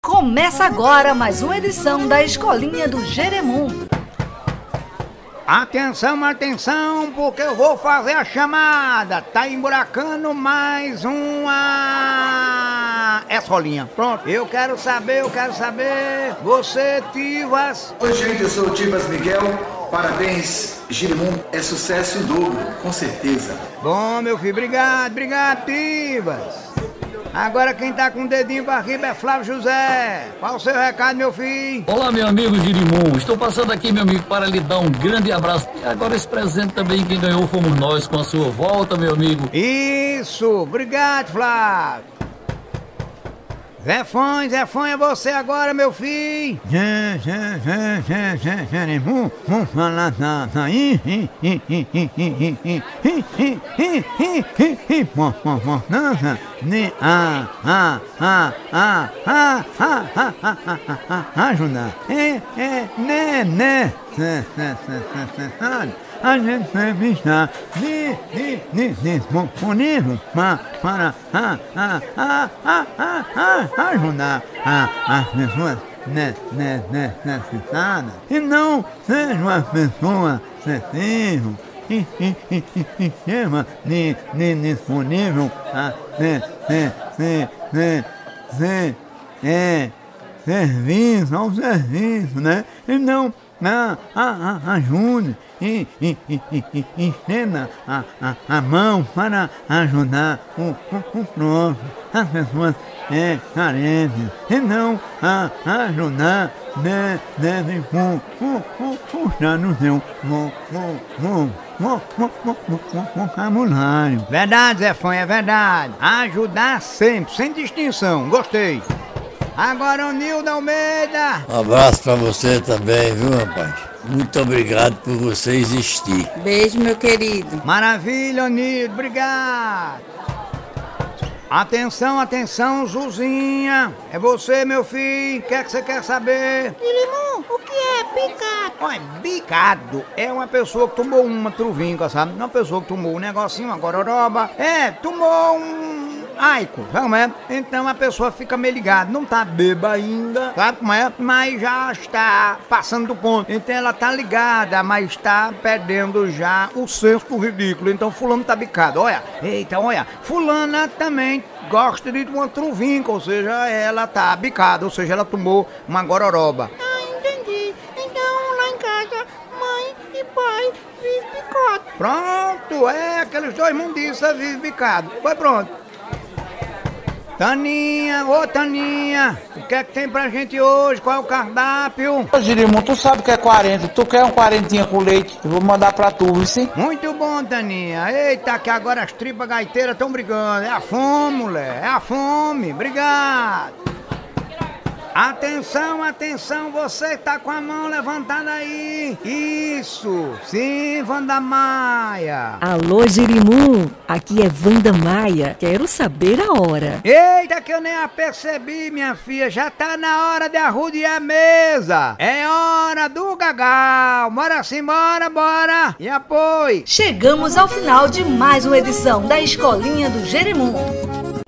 Começa agora mais uma edição da Escolinha do Jeremum. Atenção, atenção, porque eu vou fazer a chamada. Tá emburacando mais uma escolinha. Pronto. Eu quero saber, eu quero saber. Você, Tivas. Oi, gente, eu sou o Tivas Miguel. Parabéns, Girimum. É sucesso em dobro, com certeza. Bom, meu filho, obrigado, obrigado, Tivas. Agora quem tá com o dedinho pra riba é Flávio José. Qual o seu recado, meu filho? Olá, meu amigo Girimum. Estou passando aqui, meu amigo, para lhe dar um grande abraço. E agora esse presente também, quem ganhou fomos nós com a sua volta, meu amigo. Isso, obrigado, Flávio. Zé Fões, Zé Fões, é você agora, meu filho. Zé, Zé, Zé, Zé, Zé, Zé, vamos, vamos falar nada né, ah, ah, ah, ah, ah, ah, ah, ah, ah, ah, ah. É, é, né, né, né, né, né, né, né, a gente deve estar disponível para a, a, a, a, a, ajudar a, as pessoas ne, ne, ne, necessitadas e não sejam as pessoas sensíveis sistema disponível ah, a serviço ao serviço, né? Então, não a, a, a, ajude e, e, e, e, e estenda a, a, a mão para ajudar o, o, o próximo, as pessoas é, carentes, e não a, ajudar de, deve puxar no seu vocabulário. Verdade, Zé Fã, é verdade. Ajudar sempre, sem distinção. Gostei. Agora o Nildo Almeida. Um abraço pra você também, viu, rapaz? Muito obrigado por você existir. Beijo, meu querido. Maravilha, Nildo, obrigado. Atenção, atenção, Zuzinha. É você, meu filho. O que é que você quer saber? Limão, o que é picado? Olha, bicado é uma pessoa que tomou uma truvinca, sabe? Uma pessoa que tomou um negocinho, uma gororoba. É, tomou um aico, sabe como é? Então a pessoa fica meio ligada, não tá beba ainda, sabe como é? Mas já está passando do ponto. Então ela tá ligada, mas está perdendo já o senso do ridículo. Então fulano tá bicado, olha, eita, olha, fulana também gosta de uma truvinca, ou seja, ela tá bicada, ou seja, ela tomou uma gororoba. Ah, entendi. Então lá em casa, mãe e pai vivem bicado. Pronto, é, aqueles dois mundiças vivem bicado. Foi pronto. Taninha, ô Taninha, o que é que tem pra gente hoje? Qual é o cardápio? Ô Girimum, tu sabe que é 40, tu quer um quarentinha com leite? Eu vou mandar pra tu, sim? Muito bom, Taninha. Eita, que agora as tripas gaiteiras estão brigando. É a fome, mulher, é a fome. Obrigado. Atenção, atenção, você tá com a mão levantada aí. Isso, sim, Vanda Maia. Alô, Jerimum, aqui é Vanda Maia. Quero saber a hora. Eita, que eu nem a percebi, minha filha. Já tá na hora de arrudear a mesa. É hora do gagal. Bora sim, bora, bora. E apoio. Chegamos ao final de mais uma edição da Escolinha do Jerimum.